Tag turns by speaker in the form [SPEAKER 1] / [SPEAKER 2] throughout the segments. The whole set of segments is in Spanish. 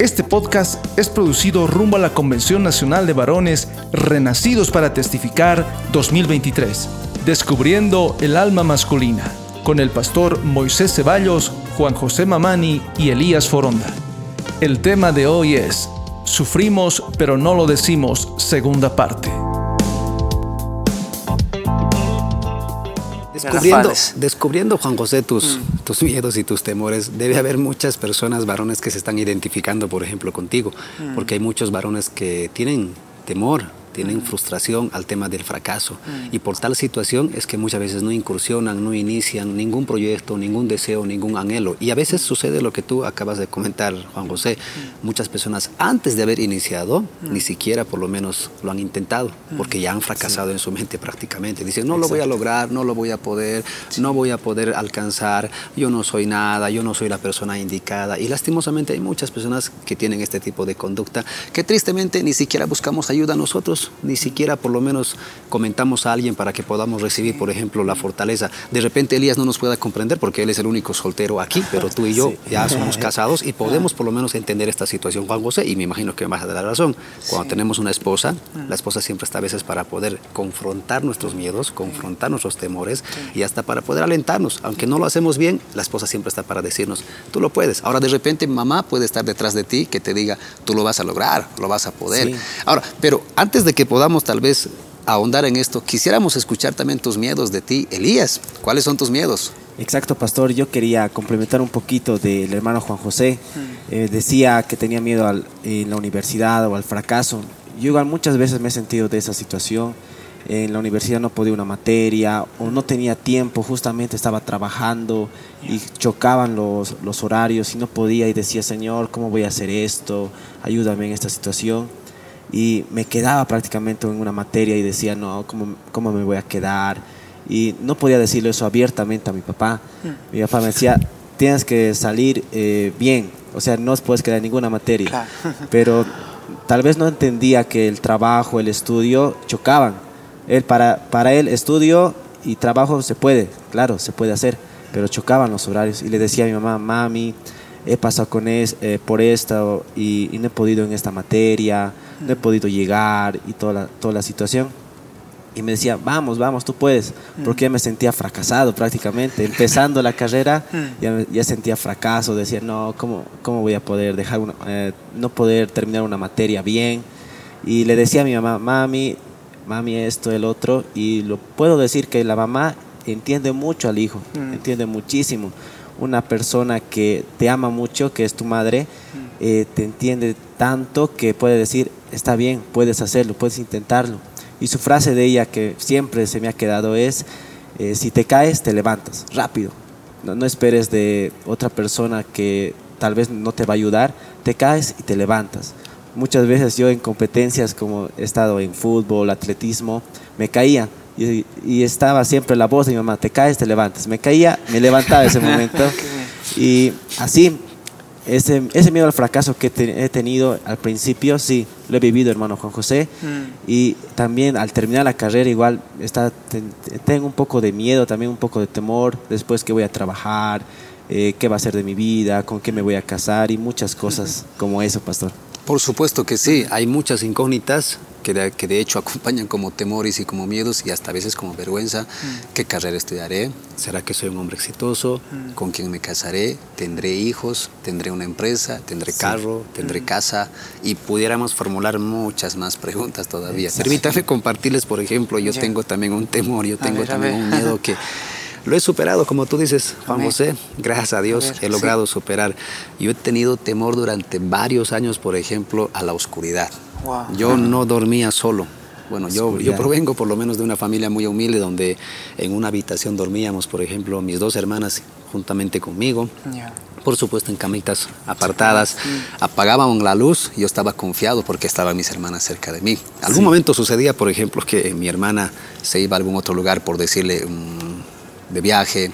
[SPEAKER 1] Este podcast es producido rumbo a la Convención Nacional de Varones Renacidos para Testificar 2023, descubriendo el alma masculina, con el pastor Moisés Ceballos, Juan José Mamani y Elías Foronda. El tema de hoy es Sufrimos pero no lo decimos, segunda parte.
[SPEAKER 2] Descubriendo, descubriendo, Juan José, tus, mm. tus miedos y tus temores, debe haber muchas personas, varones, que se están identificando, por ejemplo, contigo, mm. porque hay muchos varones que tienen temor tienen frustración al tema del fracaso. Y por tal situación es que muchas veces no incursionan, no inician ningún proyecto, ningún deseo, ningún anhelo. Y a veces sucede lo que tú acabas de comentar, Juan José. Muchas personas antes de haber iniciado, ni siquiera por lo menos lo han intentado, porque ya han fracasado en su mente prácticamente. Dicen, no lo voy a lograr, no lo voy a poder, no voy a poder alcanzar, yo no soy nada, yo no soy la persona indicada. Y lastimosamente hay muchas personas que tienen este tipo de conducta que tristemente ni siquiera buscamos ayuda nosotros ni siquiera por lo menos comentamos a alguien para que podamos recibir, por ejemplo, la fortaleza. De repente Elías no nos pueda comprender porque él es el único soltero aquí, pero tú y yo ya somos casados y podemos por lo menos entender esta situación, Juan José, y me imagino que me vas a dar la razón. Cuando tenemos una esposa, la esposa siempre está a veces para poder confrontar nuestros miedos, confrontar nuestros temores y hasta para poder alentarnos. Aunque no lo hacemos bien, la esposa siempre está para decirnos, tú lo puedes. Ahora de repente mamá puede estar detrás de ti que te diga, tú lo vas a lograr, lo vas a poder. Ahora, pero antes de que podamos tal vez ahondar en esto, quisiéramos escuchar también tus miedos de ti. Elías, ¿cuáles son tus miedos?
[SPEAKER 3] Exacto, pastor. Yo quería complementar un poquito del hermano Juan José. Mm. Eh, decía que tenía miedo al, en la universidad o al fracaso. Yo igual muchas veces me he sentido de esa situación. En la universidad no podía una materia o no tenía tiempo, justamente estaba trabajando y chocaban los, los horarios y no podía y decía, Señor, ¿cómo voy a hacer esto? Ayúdame en esta situación y me quedaba prácticamente en una materia y decía, no, ¿cómo, cómo me voy a quedar? Y no podía decirlo eso abiertamente a mi papá. Mm. Mi papá me decía, tienes que salir eh, bien, o sea, no puedes quedar en ninguna materia. Pero tal vez no entendía que el trabajo, el estudio chocaban. Él, para, para él, estudio y trabajo se puede, claro, se puede hacer, pero chocaban los horarios. Y le decía a mi mamá, mami, he pasado con es, eh, por esto y, y, no he podido en esta materia, no he podido llegar y toda la, toda la situación. Y me decía, vamos, vamos, tú puedes, porque ya me sentía fracasado prácticamente. Empezando la carrera, ya, ya sentía fracaso, decía, no, ¿cómo, cómo voy a poder dejar eh, no poder terminar una materia bien? Y le decía a mi mamá, mami, mami esto, el otro, y lo puedo decir que la mamá entiende mucho al hijo, entiende muchísimo. Una persona que te ama mucho, que es tu madre, eh, te entiende tanto que puede decir, está bien, puedes hacerlo, puedes intentarlo. Y su frase de ella que siempre se me ha quedado es, eh, si te caes, te levantas, rápido. No, no, esperes de otra persona que tal vez no te va a ayudar, te caes y te levantas. Muchas veces yo en competencias como he estado en fútbol, atletismo, me caía y, estaba siempre la voz de mi mamá, te caes, te levantas. Me caía, me levantaba ese momento. y así, ese, ese miedo al fracaso que he tenido al principio, sí, lo he vivido, hermano Juan José. Mm. Y también al terminar la carrera, igual está, tengo un poco de miedo, también un poco de temor, después que voy a trabajar, eh, qué va a ser de mi vida, con qué me voy a casar y muchas cosas como eso, pastor.
[SPEAKER 2] Por supuesto que sí, hay muchas incógnitas que de, que de hecho acompañan como temores y como miedos y hasta a veces como vergüenza. Mm. ¿Qué carrera estudiaré? ¿Será que soy un hombre exitoso? Mm. ¿Con quién me casaré? ¿Tendré hijos? ¿Tendré una empresa? ¿Tendré carro? ¿Tendré mm. casa? Y pudiéramos formular muchas más preguntas todavía. Permítame compartirles, por ejemplo, yo tengo también un temor, yo tengo también un miedo que... Lo he superado, como tú dices, Juan José. Gracias a Dios he logrado superar. Yo he tenido temor durante varios años, por ejemplo, a la oscuridad. Yo no dormía solo. Bueno, yo, yo provengo por lo menos de una familia muy humilde donde en una habitación dormíamos, por ejemplo, mis dos hermanas juntamente conmigo. Por supuesto en camitas apartadas, apagaban la luz, yo estaba confiado porque estaban mis hermanas cerca de mí. Algún momento sucedía, por ejemplo, que mi hermana se iba a algún otro lugar por decirle, de viaje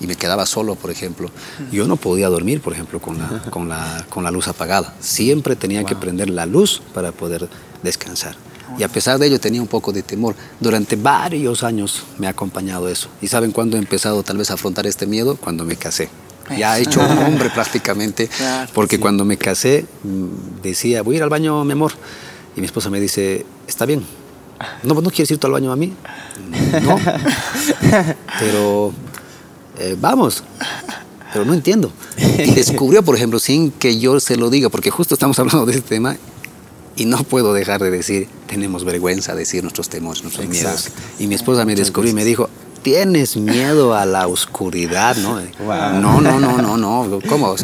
[SPEAKER 2] y me quedaba solo, por ejemplo, yo no podía dormir, por ejemplo, con la, con la, con la luz apagada. Siempre tenía que prender la luz para poder descansar. Y a pesar de ello tenía un poco de temor. Durante varios años me ha acompañado eso. ¿Y saben cuándo he empezado tal vez a afrontar este miedo? Cuando me casé. ya hecho un hombre prácticamente, porque cuando me casé mm, decía, voy a ir al baño, mi amor, y mi esposa me dice, está bien, no, ¿no quieres ir tú al baño a mí? No, pero eh, vamos, pero no entiendo. Y descubrió, por ejemplo, sin que yo se lo diga, porque justo estamos hablando de este tema, y no puedo dejar de decir, tenemos vergüenza de decir nuestros temores, nuestros miedos. Y mi esposa me descubrió y me dijo, tienes miedo a la oscuridad, ¿no? No, no, no, no, no. ¿Cómo?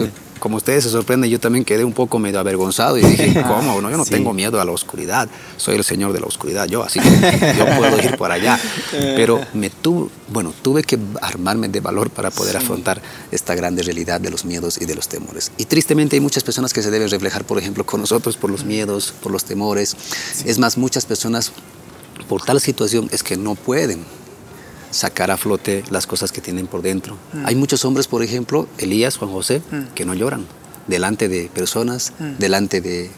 [SPEAKER 2] Como ustedes se sorprenden, yo también quedé un poco medio avergonzado y dije, ¿cómo? No, yo no tengo miedo a la oscuridad, soy el señor de la oscuridad, yo, así que yo puedo ir por allá. Pero me tuve, bueno, tuve que armarme de valor para poder afrontar esta grande realidad de los miedos y de los temores. Y tristemente hay muchas personas que se deben reflejar, por ejemplo, con nosotros por los miedos, por los temores. Es más, muchas personas por tal situación es que no pueden sacar a flote las cosas que tienen por dentro. Mm. Hay muchos hombres, por ejemplo, Elías, Juan José, mm. que no lloran delante de personas, mm. delante de,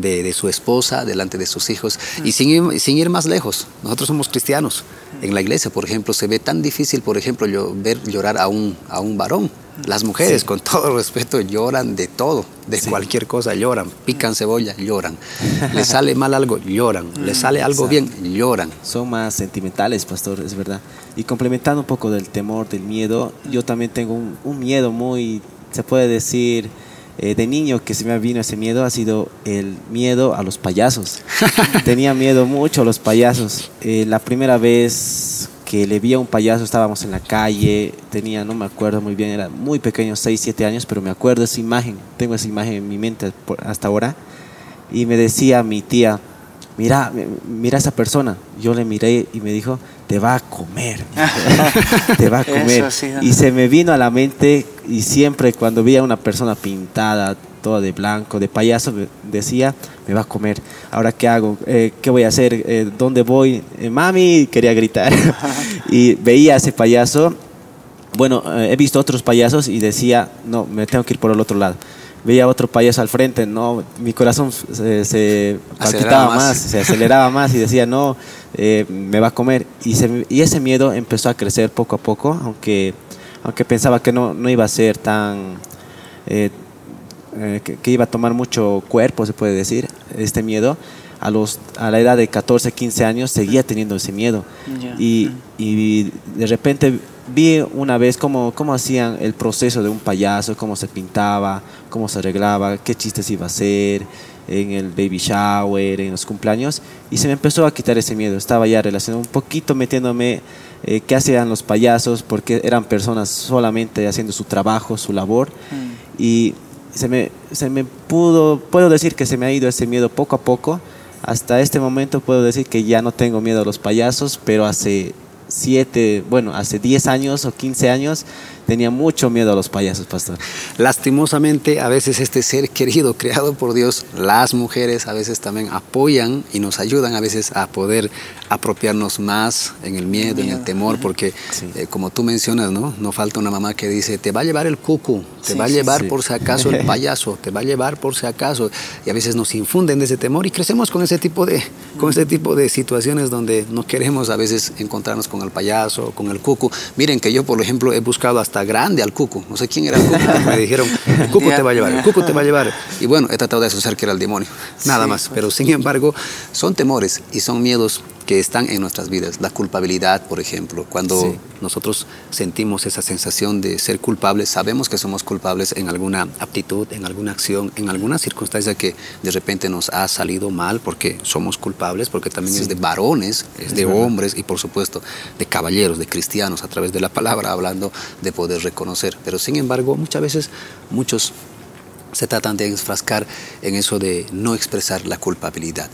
[SPEAKER 2] de, su esposa, delante de sus hijos. Y sin ir, sin ir más lejos, nosotros somos cristianos. En la iglesia, por ejemplo, se ve tan difícil, por ejemplo, ver llorar a un, a un varón las mujeres, con todo respeto, lloran de todo, de cualquier cosa lloran, pican cebolla, lloran. Les sale mal algo, lloran. Les mm, sale algo bien, lloran.
[SPEAKER 3] Son más sentimentales, pastor, es verdad. Y complementando un poco del temor, del miedo, yo también tengo un, miedo muy, se puede decir, eh, de niño que se me vino ese miedo ha sido el miedo a los payasos. Tenía miedo mucho a los payasos. Eh, la primera vez que le vi a un payaso, estábamos en la calle, tenía, no me acuerdo muy bien, era muy pequeño, 6, 7 años, pero me acuerdo esa imagen, tengo esa imagen en mi mente hasta ahora, y me decía mi tía, mira, mira a esa persona, yo le miré y me dijo, te va a comer, te va a comer. Y se me vino a la mente, y siempre cuando veía a una persona pintada, toda de blanco, de payaso, decía, me va a comer. Ahora, ¿qué hago? Eh, ¿Qué voy a hacer? Eh, ¿Dónde voy? Eh, mami, quería gritar. y veía a ese payaso. Bueno, he visto otros payasos y decía, no, me tengo que ir por el otro lado. Veía otro payaso al frente, no, mi corazón se, se más. se aceleraba más y decía, no, me va a comer. Y, y ese miedo empezó a crecer poco a poco, aunque, aunque pensaba que no, no iba a ser tan eh, que, iba a tomar mucho cuerpo, se puede decir, este miedo, a, los, a la edad de 14, 15 años seguía teniendo ese miedo. Y, y, de repente vi una vez cómo, cómo hacían el proceso de un payaso, cómo se pintaba, cómo se arreglaba, qué chistes iba a hacer en el baby shower, en los cumpleaños, y se me empezó a quitar ese miedo. Estaba ya relacionado un poquito metiéndome eh, qué hacían los payasos, porque eran personas solamente haciendo su trabajo, su labor, mm. y se me, se me pudo, puedo decir que se me ha ido ese miedo poco a poco. Hasta este momento puedo decir que ya no tengo miedo a los payasos, pero hace siete, bueno, hace 10 años o 15 años tenía mucho miedo a los payasos, pastor.
[SPEAKER 2] Lastimosamente, a veces este ser querido, creado por Dios, las mujeres a veces también apoyan y nos ayudan a veces a poder apropiarnos más en el miedo, en el temor, porque eh, como tú mencionas, ¿no? No falta una mamá que dice, te va a llevar el cucu, te va a llevar por si acaso el payaso, te va a llevar por si acaso. Y a veces nos infunden de ese temor y crecemos con ese tipo de, con ese tipo de situaciones donde no queremos a veces encontrarnos con el payaso, con el cucu. Miren que yo, por ejemplo, he buscado hasta grande al cuco. No sé quién era el cuco. Me dijeron, el cuco te va a llevar, el cuco te va a llevar. Y bueno, he tratado de asociar que era el demonio. Nada más. Pero sin embargo, son temores y son miedos que están en nuestras vidas. La culpabilidad, por ejemplo, cuando nosotros sentimos esa sensación de ser culpables, sabemos que somos culpables en alguna aptitud, en alguna acción, en alguna circunstancia que de repente nos ha salido mal porque somos culpables, porque también es de varones, es, de hombres y por supuesto de caballeros, de cristianos, a través de la palabra, hablando de poder reconocer. Pero sin embargo, muchas veces muchos se tratan de enfrascar en eso de no expresar la culpabilidad.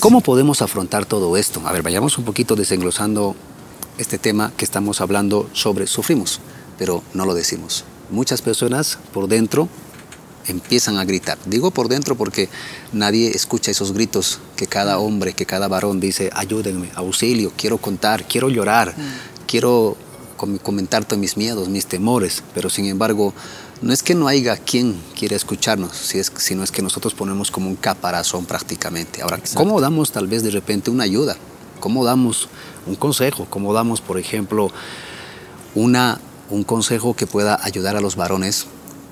[SPEAKER 2] ¿Cómo podemos afrontar todo esto? A ver, vayamos un poquito desenglosando este tema que estamos hablando sobre sufrimos, pero no lo decimos. Muchas personas por dentro empiezan a gritar. Digo por dentro porque nadie escucha esos gritos que cada hombre, que cada varón dice, ayúdenme, auxilio, quiero contar, quiero llorar, mm. quiero comentar todos mis miedos, mis temores, pero sin embargo no es que no haya quien quiera escucharnos, sino es que nosotros ponemos como un caparazón prácticamente. Ahora, ¿cómo damos tal vez de repente una ayuda? ¿Cómo damos un consejo? ¿Cómo damos, por ejemplo, una un consejo que pueda ayudar a los varones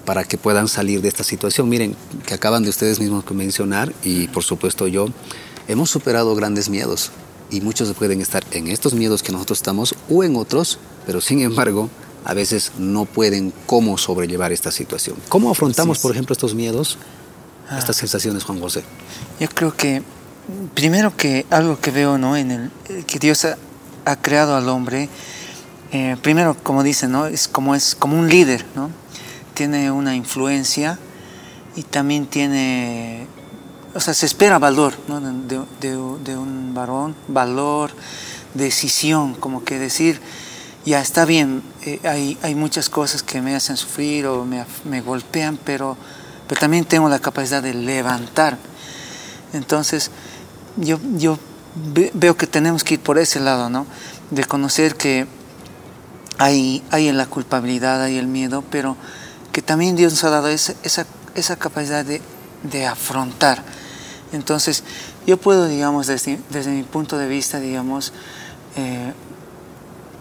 [SPEAKER 2] para que puedan salir de esta situación. Miren, que acaban de ustedes mismos mencionar y por supuesto yo, hemos superado grandes miedos y muchos pueden estar en estos miedos que nosotros estamos o en otros, pero sin embargo a veces no pueden cómo sobrellevar esta situación. ¿Cómo afrontamos, por ejemplo, estos miedos, ah. estas sensaciones, Juan José?
[SPEAKER 4] Yo creo que primero que algo que veo ¿no? en el que Dios ha, creado al hombre, eh, primero como dice, ¿no? es como es como un líder, ¿no? tiene una influencia y también tiene, o sea, se espera valor ¿no? de, un varón, valor, decisión, como que decir, ya está bien, eh, hay, hay, muchas cosas que me hacen sufrir o me, me golpean, pero, pero también tengo la capacidad de levantar. Entonces, yo, yo veo que tenemos que ir por ese lado, ¿no? De conocer que hay, hay en la culpabilidad, hay el miedo, pero que también Dios nos ha dado esa, esa, capacidad de, de, afrontar. Entonces, yo puedo, digamos, desde, desde mi punto de vista, digamos, eh,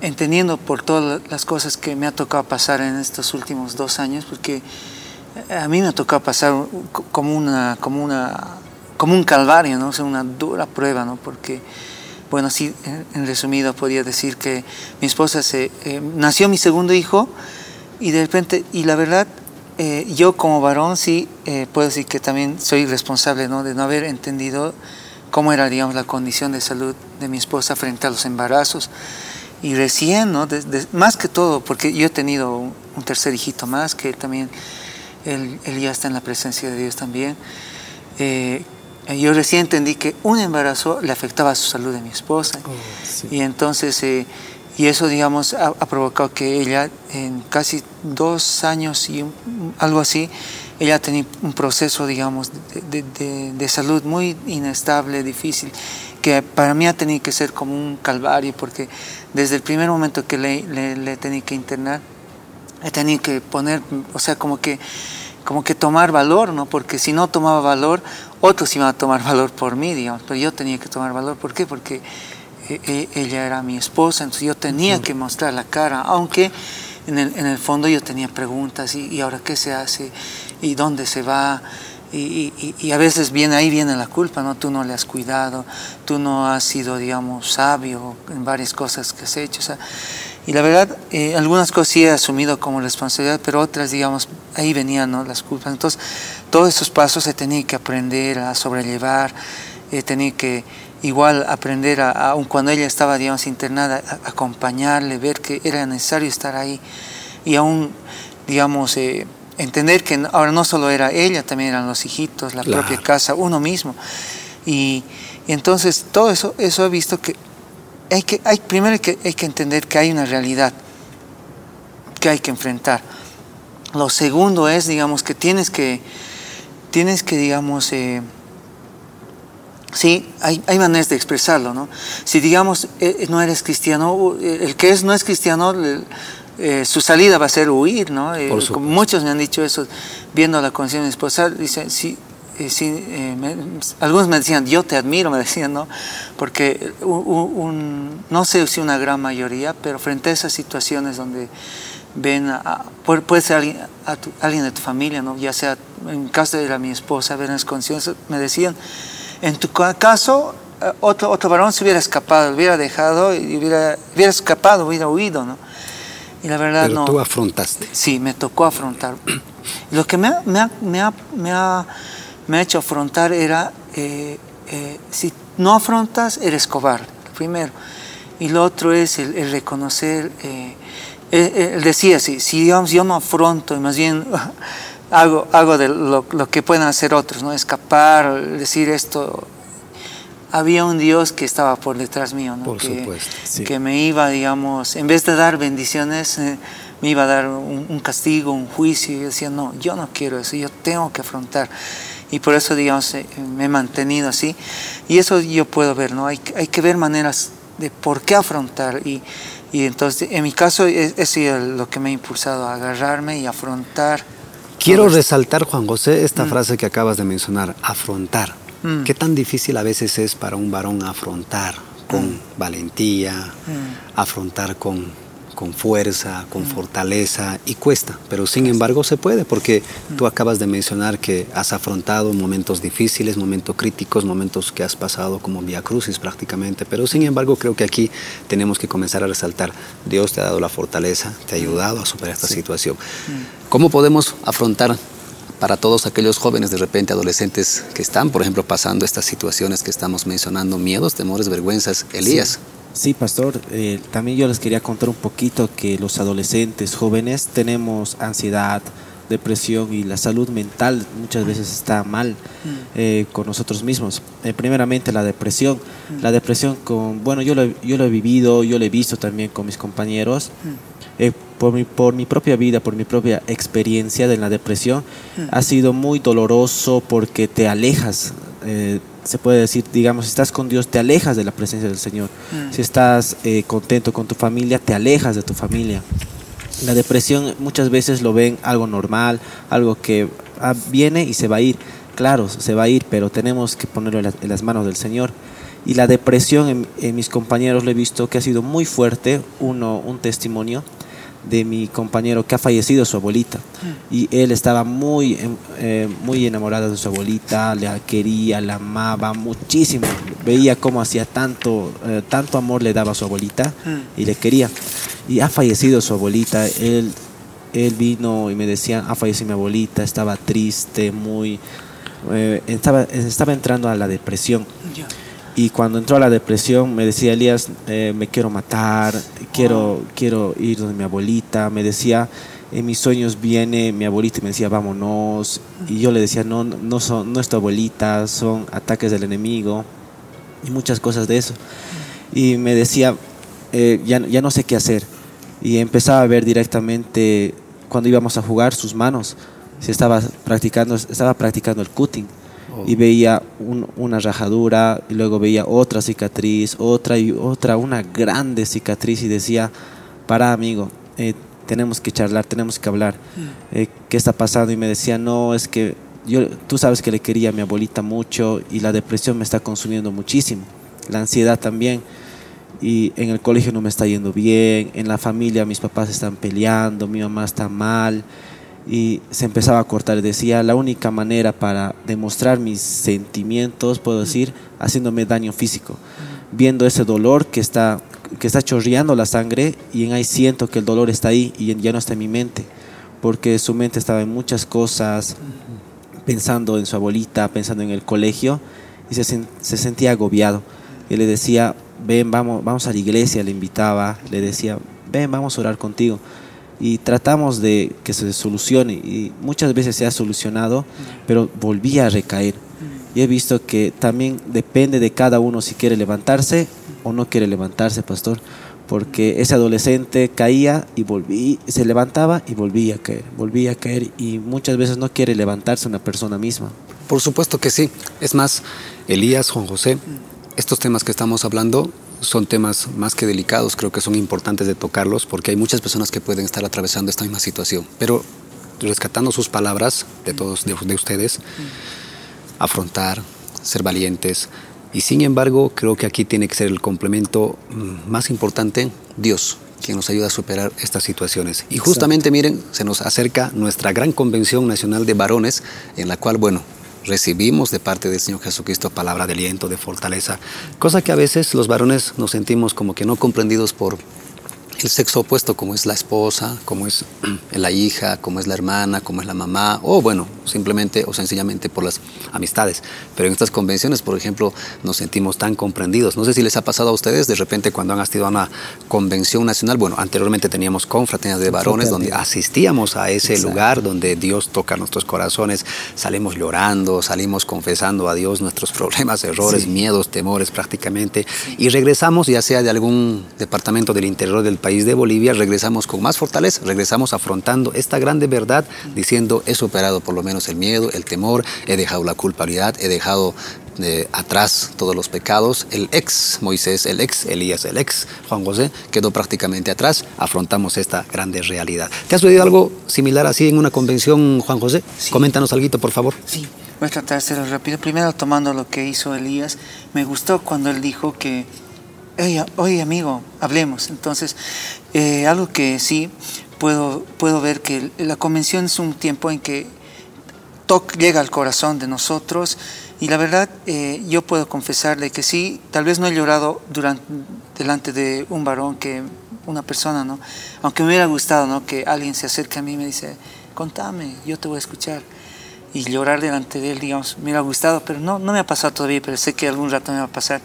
[SPEAKER 4] entendiendo por todas las cosas que me ha tocado pasar en estos últimos dos años, porque a mí me ha tocado pasar como una, como una, como un calvario, ¿no? O una dura prueba, ¿no? Porque, bueno, sí, en resumido podría decir que mi esposa se, eh, nació mi segundo hijo, y de repente, y la verdad, eh, yo como varón sí eh, puedo decir que también soy responsable ¿no? de no haber entendido cómo era, digamos, la condición de salud de mi esposa frente a los embarazos. Y recién, ¿no? más que todo, porque yo he tenido un, tercer hijito más, que también, él, él, ya está en la presencia de Dios también. Eh, yo recién entendí que un embarazo le afectaba a su salud de mi esposa. Oh, y entonces y eso, digamos, ha, provocado que ella en casi dos años y algo así, ella tenía un proceso, digamos, de, salud muy inestable, difícil, que para mí ha tenido que ser como un calvario, porque desde el primer momento que le, le, tenía que internar, he tenido que poner, o sea, como que, como que tomar valor, ¿no? Porque si no tomaba valor, otros iban a tomar valor por mí, digamos, pero yo tenía que tomar valor. ¿Por qué? Porque e, e, ella era mi esposa, entonces yo tenía que mostrar la cara, aunque en el, en el fondo yo tenía preguntas, y, ahora qué se hace? ¿Y dónde se va? Y, y, a veces viene ahí viene la culpa, ¿no? Tú no le has cuidado, tú no has sido, digamos, sabio en varias cosas que has hecho. O sea, y la verdad, eh, algunas cosas sí he asumido como responsabilidad, pero otras, digamos, ahí venían ¿no? las culpas. Entonces, todos esos pasos he tenido que aprender a sobrellevar, he tenido que igual aprender, a, aun cuando ella estaba, digamos, internada, acompañarle, ver que era necesario estar ahí y aún, digamos, eh, entender que ahora no solo era ella, también eran los hijitos, la propia casa, uno mismo. Y, entonces todo eso, eso he visto que hay que, hay, primero que, hay que entender que hay una realidad que hay que enfrentar. Lo segundo es, digamos, que tienes que, tienes que digamos, eh, Sí, hay, hay, maneras de expresarlo, ¿no? Si digamos eh, no eres cristiano, el que es no es cristiano, su salida va a ser huir, ¿no? muchos me han dicho eso, viendo la conciencia de mi esposa, dice, sí, algunos me decían, yo te admiro, me decían, ¿no? Porque un, no sé si una gran mayoría, pero frente a esas situaciones donde ven, a, puede, ser alguien, alguien de tu familia, ¿no? Ya sea, en caso de mi esposa, ver las conciencias, me decían, en tu caso, eh, otro, otro varón se hubiera escapado, hubiera dejado, y hubiera, hubiera escapado, hubiera huido, ¿no?
[SPEAKER 2] Y la verdad Pero no. tú afrontaste.
[SPEAKER 4] Sí, me tocó afrontar. Lo que me ha, me ha, me ha, me ha, me ha hecho afrontar era, eh, eh, si no afrontas, eres cobarde, primero. Y lo otro es el, reconocer, él decía, si, si digamos, yo no afronto, y más bien hago, hago de lo, lo, que pueden hacer otros, ¿no? Escapar, decir esto. Había un Dios que estaba por detrás mío, ¿no? que, que me iba, digamos, en vez de dar bendiciones, eh, me iba a dar un, castigo, un juicio. Y yo decía, no, yo no quiero eso, yo tengo que afrontar. Y por eso, digamos, eh, me he mantenido así. Y eso yo puedo ver, ¿no? Hay, hay que ver maneras de por qué afrontar. Y, y entonces, en mi caso, es, es lo que me ha impulsado a agarrarme y afrontar
[SPEAKER 2] Quiero resaltar, Juan José, esta mm. frase que acabas de mencionar, afrontar. Mm. ¿Qué tan difícil a veces es para un varón afrontar con mm. valentía, afrontar con, con fuerza, con fortaleza y cuesta, pero sin embargo se puede porque tú acabas de mencionar que has afrontado momentos difíciles, momentos críticos, momentos que has pasado como vía crucis prácticamente, pero sin embargo creo que aquí tenemos que comenzar a resaltar, Dios te ha dado la fortaleza, te ha ayudado a superar esta situación. ¿Cómo podemos afrontar para todos aquellos jóvenes, de repente adolescentes que están, por ejemplo, pasando estas situaciones que estamos mencionando, miedos, temores, vergüenzas, Elías?
[SPEAKER 3] Sí, pastor, eh, también yo les quería contar un poquito que los adolescentes jóvenes tenemos ansiedad, depresión y la salud mental muchas veces está mal mm. eh, con nosotros mismos. Eh, primeramente la depresión. Mm. La depresión con, bueno, yo lo, yo lo he vivido, yo lo he visto también con mis compañeros. Mm. Por, mi, por mi propia vida, por mi propia experiencia de la depresión, ha sido muy doloroso porque te alejas se puede decir, digamos, si estás con Dios, te alejas de la presencia del Señor. Mm. Si estás eh, contento con tu familia, te alejas de tu familia. La depresión muchas veces lo ven algo normal, algo que ah, viene y se va a ir. Claro, se va a ir, pero tenemos que ponerlo en, las manos del Señor. Y la depresión en, en, mis compañeros lo he visto que ha sido muy fuerte, uno, un testimonio de mi compañero que ha fallecido su abuelita. Y él estaba muy, em, eh, muy enamorado de su abuelita, la quería, la amaba muchísimo, veía cómo hacía tanto, eh, tanto amor le daba a su abuelita y le quería. Y ha fallecido su abuelita, él, él vino y me decía, ha fallecido mi abuelita, estaba triste, muy... Eh, estaba, estaba entrando a la depresión. Y cuando entró a la depresión me decía, Elías, eh, me quiero matar, quiero, quiero ir donde mi abuelita. Me decía, en mis sueños viene mi abuelita y me decía, vámonos. Y yo le decía, no, no, son, no es tu abuelita, son ataques del enemigo y muchas cosas de eso. Y me decía, eh, ya, ya no sé qué hacer. Y empezaba a ver directamente cuando íbamos a jugar sus manos. Se estaba practicando, estaba practicando el cutting y veía una rajadura y luego veía otra cicatriz, otra y otra, una grande cicatriz y decía, para amigo, eh, tenemos que charlar, tenemos que hablar, mm. eh, ¿qué está pasando? Y me decía, no, es que yo, tú sabes que le quería a mi abuelita mucho y la depresión me está consumiendo muchísimo, la ansiedad también. Y en el colegio no me está yendo bien, en la familia mis papás están peleando, mi mamá está mal, y se empezaba a cortar. Decía, la única manera para demostrar mis sentimientos, puedo decir, haciéndome daño físico, viendo ese dolor que está, que está chorreando la sangre y en ahí siento que el dolor está ahí y ya no está en mi mente, porque su mente estaba en muchas cosas, pensando en su abuelita, pensando en el colegio y se, se sentía agobiado. Y le decía, ven, vamos, vamos a la iglesia, le invitaba, le decía, ven, vamos a orar contigo y tratamos de que se solucione y muchas veces se ha solucionado, pero volvía a recaer. Y he visto que también depende de cada uno si quiere levantarse o no quiere levantarse, pastor, porque ese adolescente caía y volvía, se levantaba y volvía a caer, volvía a caer y muchas veces no quiere levantarse una persona misma.
[SPEAKER 2] Por supuesto que sí. Es más, Elías, Juan José, estos temas que estamos hablando son temas más que delicados, creo que son importantes de tocarlos porque hay muchas personas que pueden estar atravesando esta misma situación. Pero rescatando sus palabras de todos de, ustedes, afrontar, ser valientes. Y sin embargo, creo que aquí tiene que ser el complemento mm, más importante, Dios, quien nos ayuda a superar estas situaciones. Y justamente, miren, se nos acerca nuestra gran convención nacional de varones, en la cual, bueno, recibimos de parte del Señor Jesucristo palabra de aliento, de fortaleza, cosa que a veces los varones nos sentimos como que no comprendidos por el sexo opuesto, como es la esposa, como es la hija, como es la hermana, como es la mamá, o bueno, simplemente o sencillamente por las amistades. Pero en estas convenciones, por ejemplo, nos sentimos tan comprendidos. No sé si les ha pasado a ustedes de repente cuando han asistido a una convención nacional. Bueno, anteriormente teníamos confraternidades de varones donde asistíamos a ese lugar donde Dios toca nuestros corazones, salimos llorando, salimos confesando a Dios nuestros problemas, errores, miedos, temores prácticamente, y regresamos ya sea de algún departamento del interior del país de Bolivia, regresamos con más fortaleza, regresamos afrontando esta grande verdad, diciendo, he superado por lo menos el miedo, el temor, he dejado la culpabilidad, he dejado de atrás todos los pecados. El ex Moisés, el ex Elías, el ex Juan José quedó prácticamente atrás. Afrontamos esta grande realidad. ¿Te has oído algo similar así en una convención, Juan José? Coméntanos algo, por favor.
[SPEAKER 4] Sí, voy a tratar de hacerlo rápido. Primero, tomando lo que hizo Elías, me gustó cuando él dijo que oye, amigo, hablemos. Entonces, eh, algo que sí puedo, puedo ver que la convención es un tiempo en que toque llega al corazón de nosotros y la verdad eh, yo puedo confesarle que sí, tal vez no he llorado durante, delante de un varón, que una persona, ¿no? Aunque me hubiera gustado, ¿no? Que alguien se acerque a mí y me dice, contame, yo te voy a escuchar y llorar delante de él, digamos, me hubiera gustado, pero no, no me ha pasado todavía, pero sé que algún rato me va a pasar.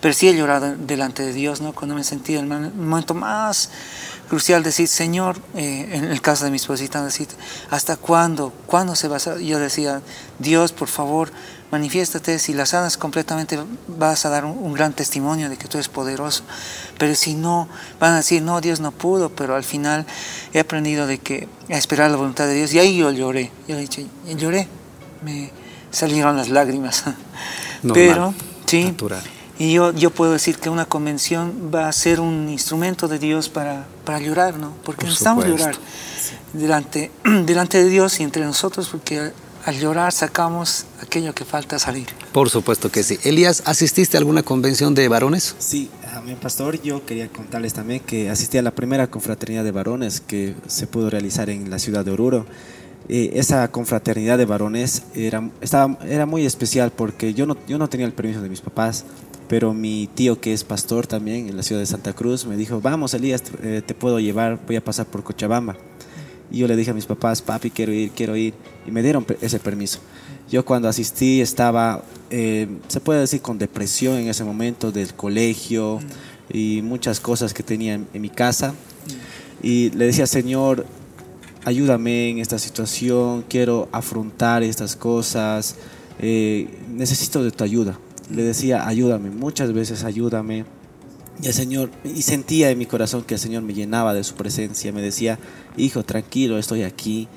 [SPEAKER 4] Pero sí he llorado delante de Dios, ¿no? Cuando me sentí en el momento más crucial, decir, Señor, eh, en el caso de mi esposita, decir, ¿hasta cuándo? ¿Cuándo se va a...? Yo decía, Dios, por favor, manifiéstate, si la sanas completamente vas a dar un, gran testimonio de que tú eres poderoso, pero si no, van a decir, no, Dios no pudo, pero al final he aprendido de que a esperar la voluntad de Dios, y ahí yo lloré, yo dije, lloré, me salieron las lágrimas, pero sí, y yo, yo puedo decir que una convención va a ser un instrumento de Dios para, para llorar, ¿no? Porque necesitamos llorar delante, delante de Dios y entre nosotros, porque al llorar sacamos aquello que falta salir.
[SPEAKER 2] Por supuesto que sí. Elías, ¿asististe a alguna convención de varones?
[SPEAKER 3] Sí, mi pastor, yo quería contarles también que asistí a la primera confraternidad de varones que se pudo realizar en la ciudad de Oruro. Eh, esa confraternidad de varones era, estaba, era muy especial porque yo no, yo no tenía el permiso de mis papás, pero mi tío que es pastor también en la ciudad de Santa Cruz me dijo, vamos Elías, eh, te puedo llevar, voy a pasar por Cochabamba. Y yo le dije a mis papás, papi, quiero ir, quiero ir. Y me dieron ese permiso. Yo cuando asistí estaba, eh, se puede decir, con depresión en ese momento del colegio y muchas cosas que tenía en, mi casa. Y le decía, Señor, ayúdame en esta situación, quiero afrontar estas cosas, eh, necesito de tu ayuda. Le decía, ayúdame, muchas veces ayúdame y el Señor, y sentía en mi corazón que el Señor me llenaba de su presencia, me decía, hijo, tranquilo, estoy aquí.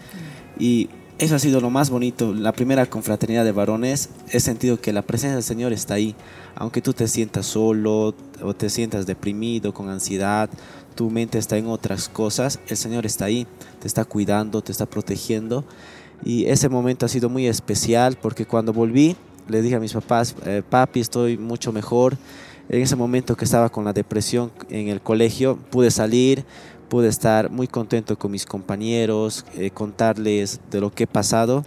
[SPEAKER 3] Y eso ha sido lo más bonito. La primera confraternidad de varones, he sentido que la presencia del Señor está ahí. Aunque tú te sientas solo o te sientas deprimido, con ansiedad, tu mente está en otras cosas, el Señor está ahí, te está cuidando, te está protegiendo. Y ese momento ha sido muy especial porque cuando volví, le dije a mis papás, eh, papi, estoy mucho mejor en ese momento que estaba con la depresión en el colegio, pude salir, pude estar muy contento con mis compañeros, eh, contarles de lo que he pasado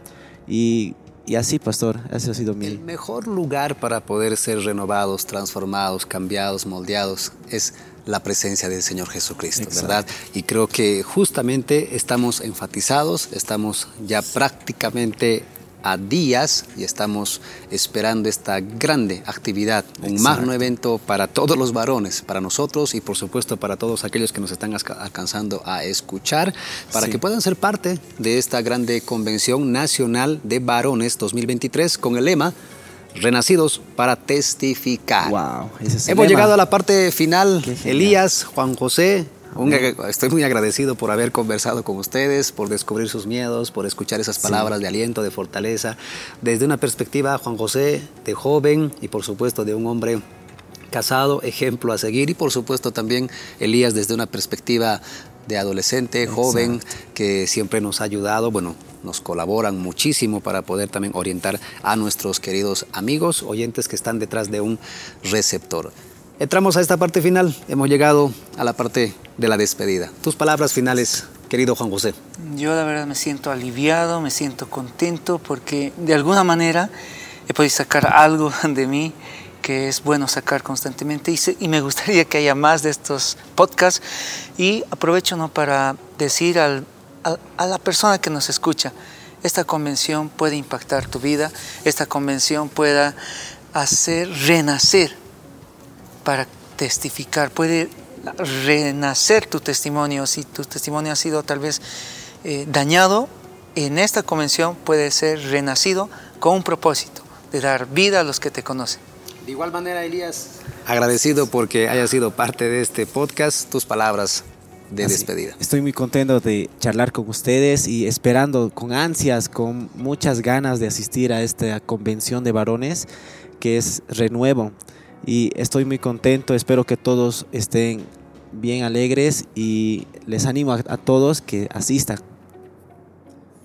[SPEAKER 3] y, y, así, pastor, ese ha sido mi...
[SPEAKER 2] El mejor lugar para poder ser renovados, transformados, cambiados, moldeados es la presencia del Señor Jesucristo, ¿verdad? Y creo que justamente estamos enfatizados, estamos ya prácticamente a días y estamos esperando esta grande actividad, un magno evento para todos los varones, para nosotros y por supuesto para todos aquellos que nos están alcanzando a escuchar, para que puedan ser parte de esta grande convención nacional de varones 2023 con el lema renacidos para testificar.
[SPEAKER 3] Wow,
[SPEAKER 2] Hemos llegado a la parte final. Elías, Juan José, estoy muy agradecido por haber conversado con ustedes, por descubrir sus miedos, por escuchar esas palabras de aliento, de fortaleza, desde una perspectiva, Juan José, de joven y por supuesto de un hombre casado, ejemplo a seguir y por supuesto también Elías desde una perspectiva de adolescente, joven, que siempre nos ha ayudado, bueno, nos colaboran muchísimo para poder también orientar a nuestros queridos amigos, oyentes que están detrás de un receptor. Entramos a esta parte final, hemos llegado a la parte de la despedida. Tus palabras finales, querido Juan José.
[SPEAKER 4] Yo la verdad me siento aliviado, me siento contento porque de alguna manera he podido sacar algo de mí que es bueno sacar constantemente y, me gustaría que haya más de estos podcasts y aprovecho ¿no? para decir a la persona que nos escucha, esta convención puede impactar tu vida, esta convención pueda hacer renacer para testificar, puede renacer tu testimonio. Si tu testimonio ha sido tal vez eh, dañado, en esta convención puede ser renacido con un propósito de dar vida a los que te conocen.
[SPEAKER 2] De igual manera, Elías, agradecido porque haya sido parte de este podcast, tus palabras de despedida.
[SPEAKER 3] Estoy muy contento de charlar con ustedes y esperando con ansias, con muchas ganas de asistir a esta convención de varones que es Renuevo y estoy muy contento, espero que todos estén bien alegres y les animo a, todos que asistan.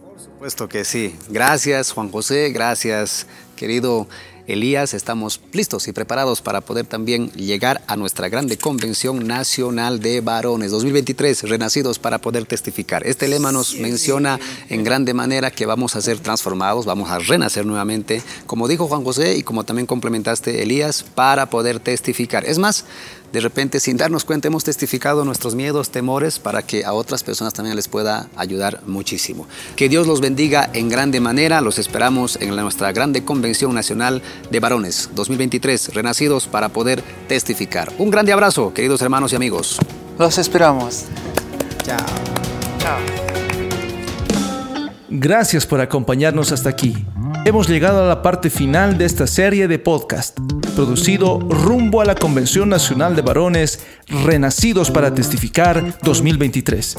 [SPEAKER 2] Por supuesto que sí. Gracias Juan José, gracias querido Elías, estamos listos y preparados para poder también llegar a nuestra grande convención nacional de varones 2023, renacidos para poder testificar. Este lema nos menciona en grande manera que vamos a ser transformados, vamos a renacer nuevamente, como dijo Juan José y como también complementaste Elías, para poder testificar. Es más, de repente sin darnos cuenta hemos testificado nuestros miedos, temores para que a otras personas también les pueda ayudar muchísimo. Que Dios los bendiga en grande manera, los esperamos en nuestra grande convención nacional de varones 2023, renacidos para poder testificar. Un grande abrazo, queridos hermanos y amigos.
[SPEAKER 4] Los esperamos.
[SPEAKER 3] Chao.
[SPEAKER 4] Chao.
[SPEAKER 1] Gracias por acompañarnos hasta aquí. Hemos llegado a la parte final de esta serie de podcast, producido rumbo a la Convención Nacional de Varones Renacidos para Testificar 2023.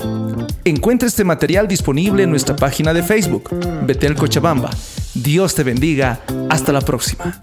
[SPEAKER 1] Encuentra este material disponible en nuestra página de Facebook, Betel Cochabamba. Dios te bendiga. Hasta la próxima.